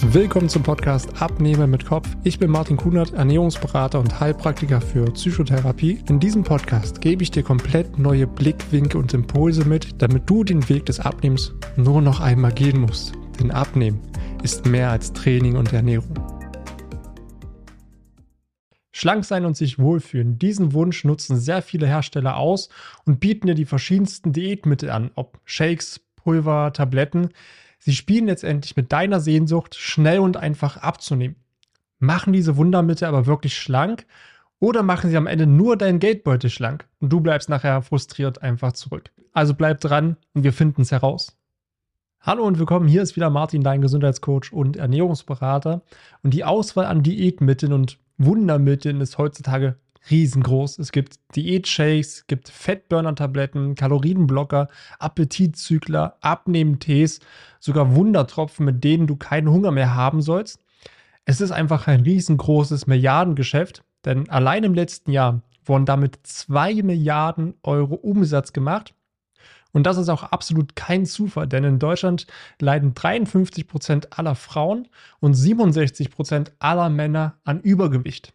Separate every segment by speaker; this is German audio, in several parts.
Speaker 1: Willkommen zum Podcast Abnehmen mit Kopf. Ich bin Martin Kunert, Ernährungsberater und Heilpraktiker für Psychotherapie. In diesem Podcast gebe ich dir komplett neue Blickwinkel und Impulse mit, damit du den Weg des Abnehmens nur noch einmal gehen musst. Denn Abnehmen ist mehr als Training und Ernährung. Schlank sein und sich wohlfühlen. Diesen Wunsch nutzen sehr viele Hersteller aus und bieten dir die verschiedensten Diätmittel an, ob Shakes, Pulver, Tabletten. Sie spielen letztendlich mit deiner Sehnsucht, schnell und einfach abzunehmen. Machen diese Wundermittel aber wirklich schlank oder machen sie am Ende nur deinen Geldbeutel schlank und du bleibst nachher frustriert einfach zurück. Also bleib dran und wir finden es heraus. Hallo und willkommen, hier ist wieder Martin, dein Gesundheitscoach und Ernährungsberater. Und die Auswahl an Diätmitteln und Wundermitteln ist heutzutage riesengroß. Es gibt Diätshakes, gibt Fettburner-Tabletten, Kalorienblocker, Appetitzügler, Abnehmtees, sogar Wundertropfen, mit denen du keinen Hunger mehr haben sollst. Es ist einfach ein riesengroßes Milliardengeschäft, denn allein im letzten Jahr wurden damit 2 Milliarden Euro Umsatz gemacht. Und das ist auch absolut kein Zufall, denn in Deutschland leiden 53 Prozent aller Frauen und 67 Prozent aller Männer an Übergewicht.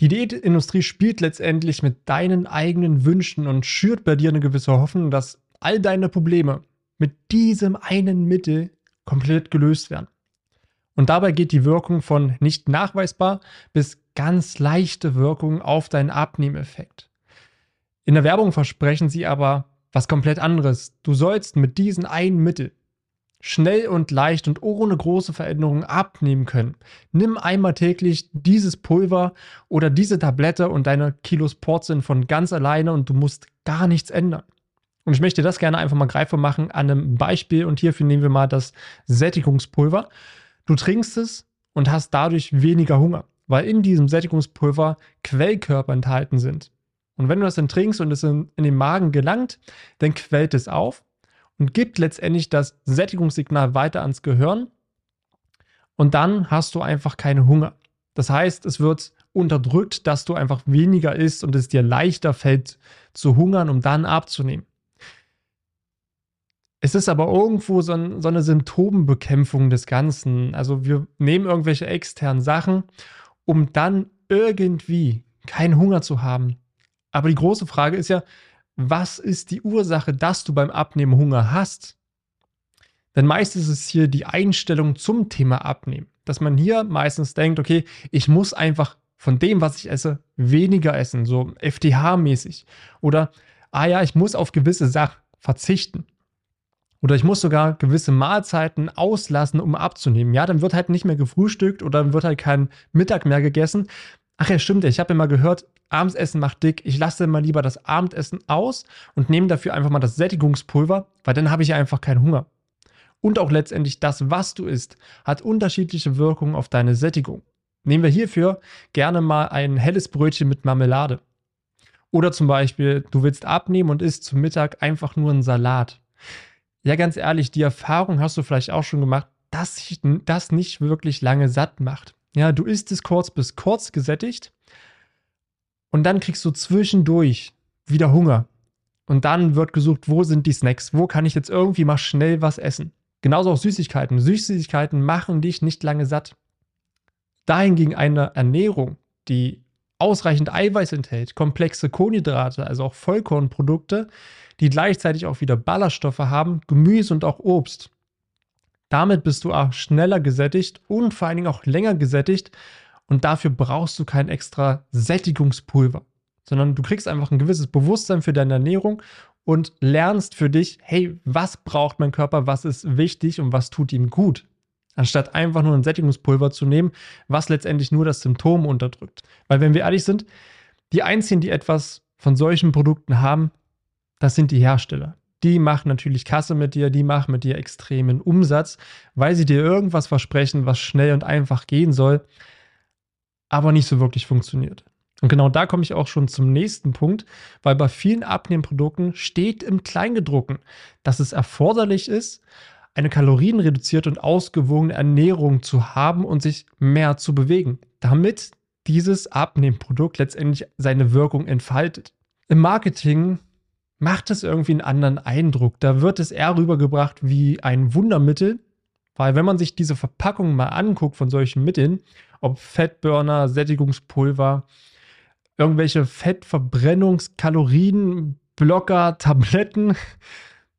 Speaker 1: Die Diätindustrie spielt letztendlich mit deinen eigenen Wünschen und schürt bei dir eine gewisse Hoffnung, dass all deine Probleme mit diesem einen Mittel komplett gelöst werden. Und dabei geht die Wirkung von nicht nachweisbar bis ganz leichte Wirkung auf deinen Abnehmeffekt. In der Werbung versprechen sie aber was komplett anderes. Du sollst mit diesem einen Mittel schnell und leicht und ohne große Veränderungen abnehmen können. Nimm einmal täglich dieses Pulver oder diese Tablette und deine Kilos Port sind von ganz alleine und du musst gar nichts ändern. Und ich möchte das gerne einfach mal greifbar machen an einem Beispiel und hierfür nehmen wir mal das Sättigungspulver. Du trinkst es und hast dadurch weniger Hunger, weil in diesem Sättigungspulver Quellkörper enthalten sind. Und wenn du das dann trinkst und es in, in den Magen gelangt, dann quält es auf und gibt letztendlich das Sättigungssignal weiter ans Gehirn. Und dann hast du einfach keinen Hunger. Das heißt, es wird unterdrückt, dass du einfach weniger isst und es dir leichter fällt zu hungern, um dann abzunehmen. Es ist aber irgendwo so, ein, so eine Symptombekämpfung des Ganzen. Also wir nehmen irgendwelche externen Sachen, um dann irgendwie keinen Hunger zu haben. Aber die große Frage ist ja, was ist die Ursache, dass du beim Abnehmen Hunger hast? Denn meist ist es hier die Einstellung zum Thema Abnehmen. Dass man hier meistens denkt, okay, ich muss einfach von dem, was ich esse, weniger essen, so FTH-mäßig. Oder, ah ja, ich muss auf gewisse Sachen verzichten. Oder ich muss sogar gewisse Mahlzeiten auslassen, um abzunehmen. Ja, dann wird halt nicht mehr gefrühstückt oder dann wird halt kein Mittag mehr gegessen. Ach ja, stimmt. Ich habe immer gehört, Abendsessen macht dick. Ich lasse mal lieber das Abendessen aus und nehme dafür einfach mal das Sättigungspulver, weil dann habe ich einfach keinen Hunger. Und auch letztendlich das, was du isst, hat unterschiedliche Wirkungen auf deine Sättigung. Nehmen wir hierfür gerne mal ein helles Brötchen mit Marmelade. Oder zum Beispiel, du willst abnehmen und isst zum Mittag einfach nur einen Salat. Ja, ganz ehrlich, die Erfahrung hast du vielleicht auch schon gemacht, dass sich das nicht wirklich lange satt macht. Ja, du isst es kurz bis kurz gesättigt und dann kriegst du zwischendurch wieder Hunger. Und dann wird gesucht, wo sind die Snacks? Wo kann ich jetzt irgendwie mal schnell was essen? Genauso auch Süßigkeiten. Süßigkeiten machen dich nicht lange satt. Dahingegen eine Ernährung, die ausreichend Eiweiß enthält, komplexe Kohlenhydrate, also auch Vollkornprodukte, die gleichzeitig auch wieder Ballaststoffe haben, Gemüse und auch Obst. Damit bist du auch schneller gesättigt und vor allen Dingen auch länger gesättigt und dafür brauchst du kein extra Sättigungspulver, sondern du kriegst einfach ein gewisses Bewusstsein für deine Ernährung und lernst für dich, hey, was braucht mein Körper, was ist wichtig und was tut ihm gut. Anstatt einfach nur ein Sättigungspulver zu nehmen, was letztendlich nur das Symptom unterdrückt. Weil wenn wir ehrlich sind, die einzigen, die etwas von solchen Produkten haben, das sind die Hersteller. Die machen natürlich Kasse mit dir, die machen mit dir extremen Umsatz, weil sie dir irgendwas versprechen, was schnell und einfach gehen soll aber nicht so wirklich funktioniert. Und genau da komme ich auch schon zum nächsten Punkt, weil bei vielen Abnehmprodukten steht im Kleingedruckten, dass es erforderlich ist, eine kalorienreduzierte und ausgewogene Ernährung zu haben und sich mehr zu bewegen, damit dieses Abnehmprodukt letztendlich seine Wirkung entfaltet. Im Marketing macht es irgendwie einen anderen Eindruck. Da wird es eher rübergebracht wie ein Wundermittel, Weil wenn man sich diese Verpackung mal anguckt von solchen Mitteln, ob Fettburner, Sättigungspulver, irgendwelche Fettverbrennungskalorien, Blocker, Tabletten,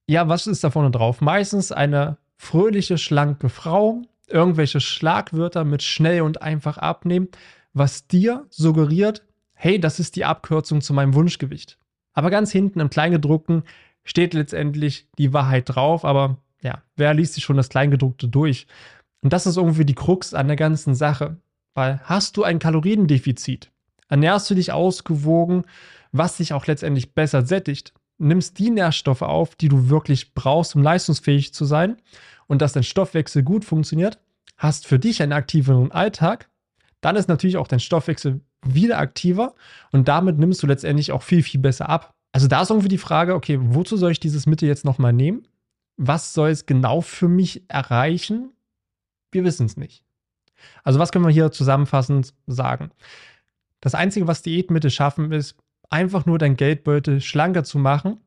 Speaker 1: ja, was ist da vorne drauf? Meistens eine fröhliche, schlanke Frau, irgendwelche Schlagwörter mit schnell und einfach abnehmen, was dir suggeriert, hey, das ist die Abkürzung zu meinem Wunschgewicht. Aber ganz hinten im Kleingedruckten steht letztendlich die Wahrheit drauf, aber ja, wer liest sich schon das Kleingedruckte durch? Und das ist irgendwie die Krux an der ganzen Sache. Weil hast du ein Kaloriendefizit, ernährst du dich ausgewogen, was dich auch letztendlich besser sättigt, nimmst die Nährstoffe auf, die du wirklich brauchst, um leistungsfähig zu sein und dass dein Stoffwechsel gut funktioniert, hast für dich einen aktiveren Alltag, dann ist natürlich auch dein Stoffwechsel wieder aktiver und damit nimmst du letztendlich auch viel, viel besser ab. Also da ist irgendwie die Frage, okay, wozu soll ich dieses Mittel jetzt nochmal nehmen? Was soll es genau für mich erreichen? Wir wissen es nicht. Also was können wir hier zusammenfassend sagen? Das Einzige, was Diätmittel schaffen, ist einfach nur dein Geldbeutel schlanker zu machen,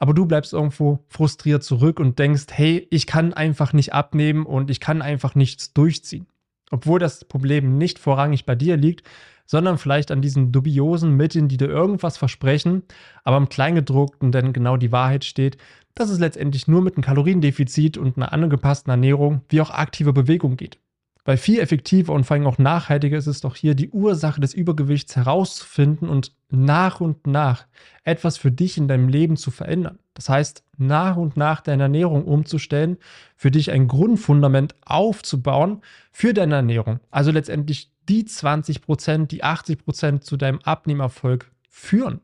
Speaker 1: aber du bleibst irgendwo frustriert zurück und denkst, hey, ich kann einfach nicht abnehmen und ich kann einfach nichts durchziehen. Obwohl das Problem nicht vorrangig bei dir liegt, sondern vielleicht an diesen dubiosen Mitteln, die dir irgendwas versprechen, aber im Kleingedruckten denn genau die Wahrheit steht, dass es letztendlich nur mit einem Kaloriendefizit und einer angepassten Ernährung wie auch aktive Bewegung geht. Weil viel effektiver und vor allem auch nachhaltiger ist es doch hier, die Ursache des Übergewichts herauszufinden und nach und nach etwas für dich in deinem Leben zu verändern. Das heißt, nach und nach deine Ernährung umzustellen, für dich ein Grundfundament aufzubauen für deine Ernährung. Also letztendlich die 20 Prozent, die 80 Prozent zu deinem Abnehmerfolg führen.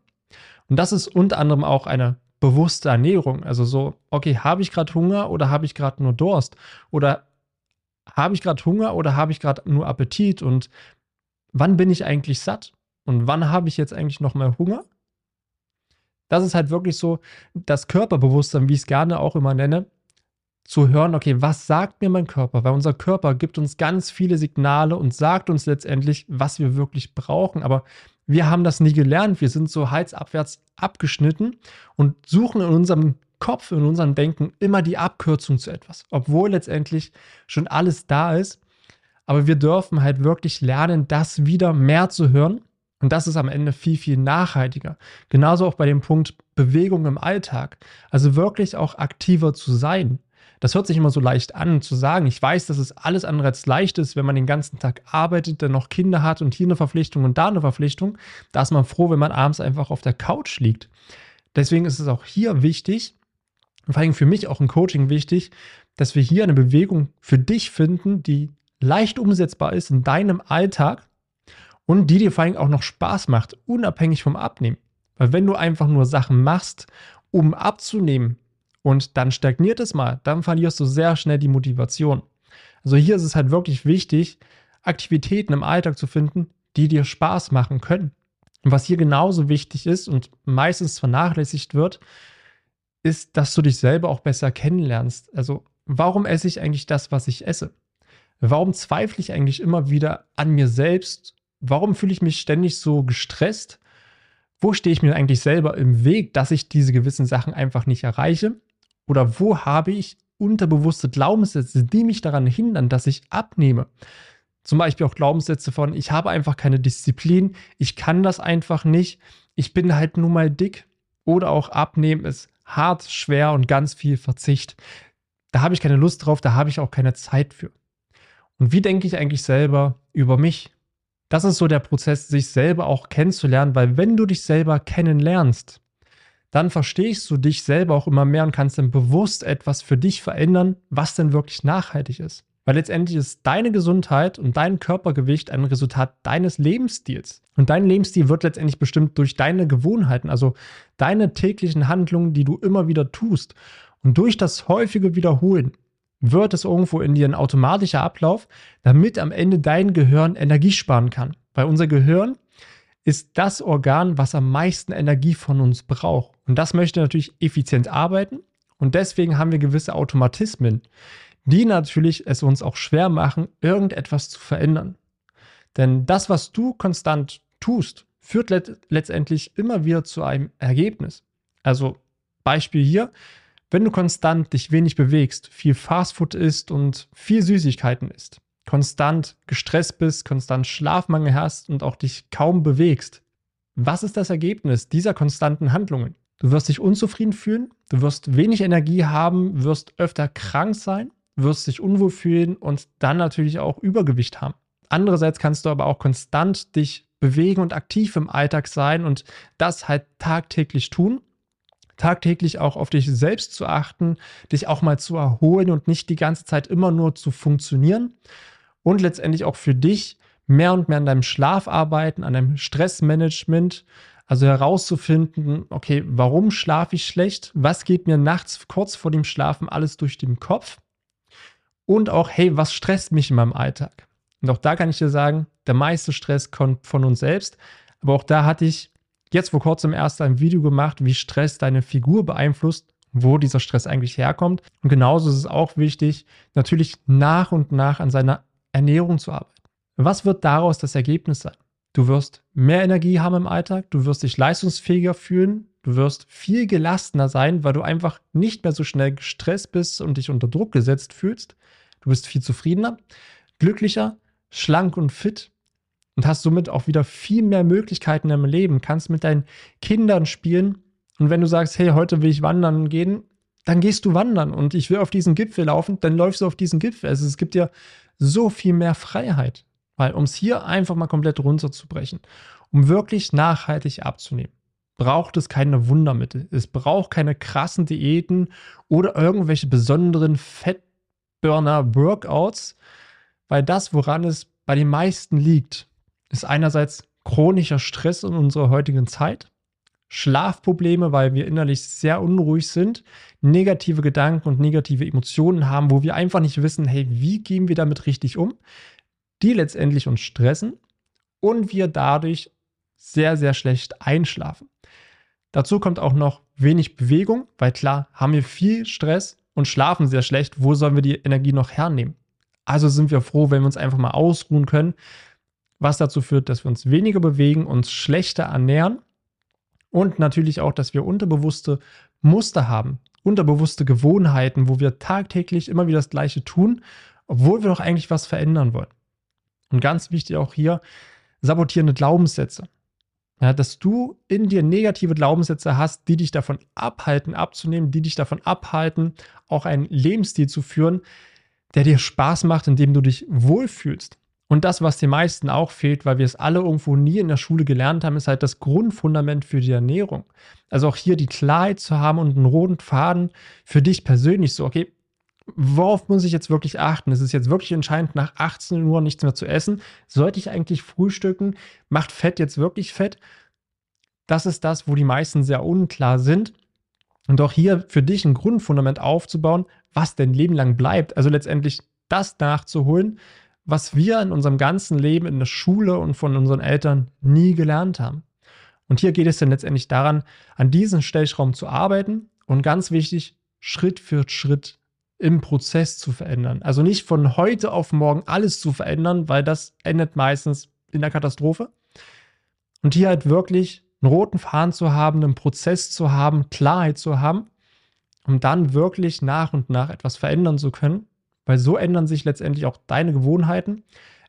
Speaker 1: Und das ist unter anderem auch eine bewusste Ernährung. Also so, okay, habe ich gerade Hunger oder habe ich gerade nur Durst? Oder habe ich gerade Hunger oder habe ich gerade nur Appetit und wann bin ich eigentlich satt und wann habe ich jetzt eigentlich noch mal Hunger? Das ist halt wirklich so das Körperbewusstsein, wie ich es gerne auch immer nenne, zu hören, okay, was sagt mir mein Körper? Weil unser Körper gibt uns ganz viele Signale und sagt uns letztendlich, was wir wirklich brauchen. Aber wir haben das nie gelernt. Wir sind so halsabwärts abgeschnitten und suchen in unserem Kopf, in unserem Denken immer die Abkürzung zu etwas, obwohl letztendlich schon alles da ist. Aber wir dürfen halt wirklich lernen, das wieder mehr zu hören. Und das ist am Ende viel, viel nachhaltiger. Genauso auch bei dem Punkt Bewegung im Alltag. Also wirklich auch aktiver zu sein. Das hört sich immer so leicht an zu sagen. Ich weiß, dass es alles andere als leicht ist, wenn man den ganzen Tag arbeitet, dann noch Kinder hat und hier eine Verpflichtung und da eine Verpflichtung. Da ist man froh, wenn man abends einfach auf der Couch liegt. Deswegen ist es auch hier wichtig, und vor allem für mich auch im Coaching wichtig, dass wir hier eine Bewegung für dich finden, die leicht umsetzbar ist in deinem Alltag und die dir vor allem auch noch Spaß macht, unabhängig vom Abnehmen. Weil wenn du einfach nur Sachen machst, um abzunehmen und dann stagniert es mal, dann verlierst du sehr schnell die Motivation. Also hier ist es halt wirklich wichtig, Aktivitäten im Alltag zu finden, die dir Spaß machen können. Und was hier genauso wichtig ist und meistens vernachlässigt wird, ist, dass du dich selber auch besser kennenlernst. Also, warum esse ich eigentlich das, was ich esse? Warum zweifle ich eigentlich immer wieder an mir selbst? Warum fühle ich mich ständig so gestresst? Wo stehe ich mir eigentlich selber im Weg, dass ich diese gewissen Sachen einfach nicht erreiche? Oder wo habe ich unterbewusste Glaubenssätze, die mich daran hindern, dass ich abnehme? Zum Beispiel auch Glaubenssätze von, ich habe einfach keine Disziplin, ich kann das einfach nicht, ich bin halt nun mal dick. Oder auch abnehmen ist hart, schwer und ganz viel Verzicht. Da habe ich keine Lust drauf, da habe ich auch keine Zeit für. Und wie denke ich eigentlich selber über mich? Das ist so der Prozess, sich selber auch kennenzulernen, weil wenn du dich selber kennenlernst, dann verstehst du dich selber auch immer mehr und kannst dann bewusst etwas für dich verändern, was denn wirklich nachhaltig ist. Weil letztendlich ist deine Gesundheit und dein Körpergewicht ein Resultat deines Lebensstils. Und dein Lebensstil wird letztendlich bestimmt durch deine Gewohnheiten, also deine täglichen Handlungen, die du immer wieder tust. Und durch das häufige Wiederholen wird es irgendwo in dir ein automatischer Ablauf, damit am Ende dein Gehirn Energie sparen kann. Weil unser Gehirn ist das Organ, was am meisten Energie von uns braucht. Und das möchte natürlich effizient arbeiten. Und deswegen haben wir gewisse Automatismen, die natürlich es uns auch schwer machen, irgendetwas zu verändern. Denn das, was du konstant tust, führt let letztendlich immer wieder zu einem Ergebnis. Also Beispiel hier, Wenn du konstant dich wenig bewegst, viel Fastfood isst und viel Süßigkeiten isst, konstant gestresst bist, konstant Schlafmangel hast und auch dich kaum bewegst, was ist das Ergebnis dieser konstanten Handlungen? Du wirst dich unzufrieden fühlen, du wirst wenig Energie haben, wirst öfter krank sein, wirst dich unwohl fühlen und dann natürlich auch Übergewicht haben. Andererseits kannst du aber auch konstant dich bewegen und aktiv im Alltag sein und das halt tagtäglich tun. Tagtäglich auch auf dich selbst zu achten, dich auch mal zu erholen und nicht die ganze Zeit immer nur zu funktionieren. Und letztendlich auch für dich mehr und mehr an deinem Schlaf arbeiten, an deinem Stressmanagement, also herauszufinden, okay, warum schlafe ich schlecht? Was geht mir nachts kurz vor dem Schlafen alles durch den Kopf? Und auch, hey, was stresst mich in meinem Alltag? Und auch da kann ich dir sagen, der meiste Stress kommt von uns selbst. Aber auch da hatte ich jetzt vor kurzem erst ein Video gemacht, wie Stress deine Figur beeinflusst, wo dieser Stress eigentlich herkommt. Und genauso ist es auch wichtig, natürlich nach und nach an seiner Ernährung zu arbeiten. Was wird daraus das Ergebnis sein? Du wirst mehr Energie haben im Alltag, du wirst dich leistungsfähiger fühlen, du wirst viel gelassener sein, weil du einfach nicht mehr so schnell gestresst bist und dich unter Druck gesetzt fühlst. Du bist viel zufriedener, glücklicher, schlank und fit und hast somit auch wieder viel mehr Möglichkeiten im Leben, kannst mit deinen Kindern spielen. Und wenn du sagst, hey, heute will ich wandern gehen, dann gehst du wandern und ich will auf diesen Gipfel laufen, dann läufst du auf diesen Gipfel. Also es gibt dir so viel mehr Freiheit. Weil um es hier einfach mal komplett runterzubrechen, um wirklich nachhaltig abzunehmen, braucht es keine Wundermittel. Es braucht keine krassen Diäten oder irgendwelche besonderen Fettburner-Workouts, weil das, woran es bei den meisten liegt, ist einerseits chronischer Stress in unserer heutigen Zeit, Schlafprobleme, weil wir innerlich sehr unruhig sind, negative Gedanken und negative Emotionen haben, wo wir einfach nicht wissen, hey, wie gehen wir damit richtig um? die letztendlich uns stressen und wir dadurch sehr, sehr schlecht einschlafen. Dazu kommt auch noch wenig Bewegung, weil klar, haben wir viel Stress und schlafen sehr schlecht. Wo sollen wir die Energie noch hernehmen? Also sind wir froh, wenn wir uns einfach mal ausruhen können, was dazu führt, dass wir uns weniger bewegen, uns schlechter ernähren und natürlich auch, dass wir unterbewusste Muster haben, unterbewusste Gewohnheiten, wo wir tagtäglich immer wieder das Gleiche tun, obwohl wir doch eigentlich was verändern wollen. Und ganz wichtig auch hier, sabotierende Glaubenssätze. Ja, dass du in dir negative Glaubenssätze hast, die dich davon abhalten, abzunehmen, die dich davon abhalten, auch einen Lebensstil zu führen, der dir Spaß macht, in dem du dich wohlfühlst. Und das, was den meisten auch fehlt, weil wir es alle irgendwo nie in der Schule gelernt haben, ist halt das Grundfundament für die Ernährung. Also auch hier die Klarheit zu haben und einen roten Faden für dich persönlich so, okay, worauf muss ich jetzt wirklich achten? Es ist jetzt wirklich entscheidend, nach 18 Uhr nichts mehr zu essen. Sollte ich eigentlich frühstücken? Macht Fett jetzt wirklich Fett? Das ist das, wo die meisten sehr unklar sind. Und auch hier für dich ein Grundfundament aufzubauen, was dein Leben lang bleibt. Also letztendlich das nachzuholen, was wir in unserem ganzen Leben in der Schule und von unseren Eltern nie gelernt haben. Und hier geht es dann letztendlich daran, an diesem Stellschraum zu arbeiten und ganz wichtig, Schritt für Schritt im Prozess zu verändern. Also nicht von heute auf morgen alles zu verändern, weil das endet meistens in der Katastrophe. Und hier halt wirklich einen roten Faden zu haben, einen Prozess zu haben, Klarheit zu haben, um dann wirklich nach und nach etwas verändern zu können. Weil so ändern sich letztendlich auch deine Gewohnheiten.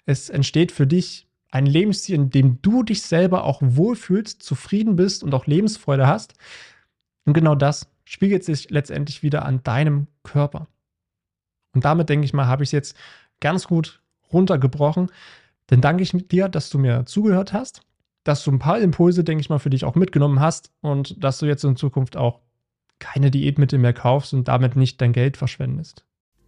Speaker 1: Es entsteht für dich ein Lebensstil, in dem du dich selber auch wohlfühlst, zufrieden bist und auch Lebensfreude hast. Und genau das spiegelt sich letztendlich wieder an deinem Körper. Und damit denke ich mal, habe ich es jetzt ganz gut runtergebrochen. Dann danke ich dir, dass du mir zugehört hast, dass du ein paar Impulse, denke ich mal, für dich auch mitgenommen hast und dass du jetzt in Zukunft auch keine Diätmittel mehr kaufst und damit nicht dein Geld verschwendest.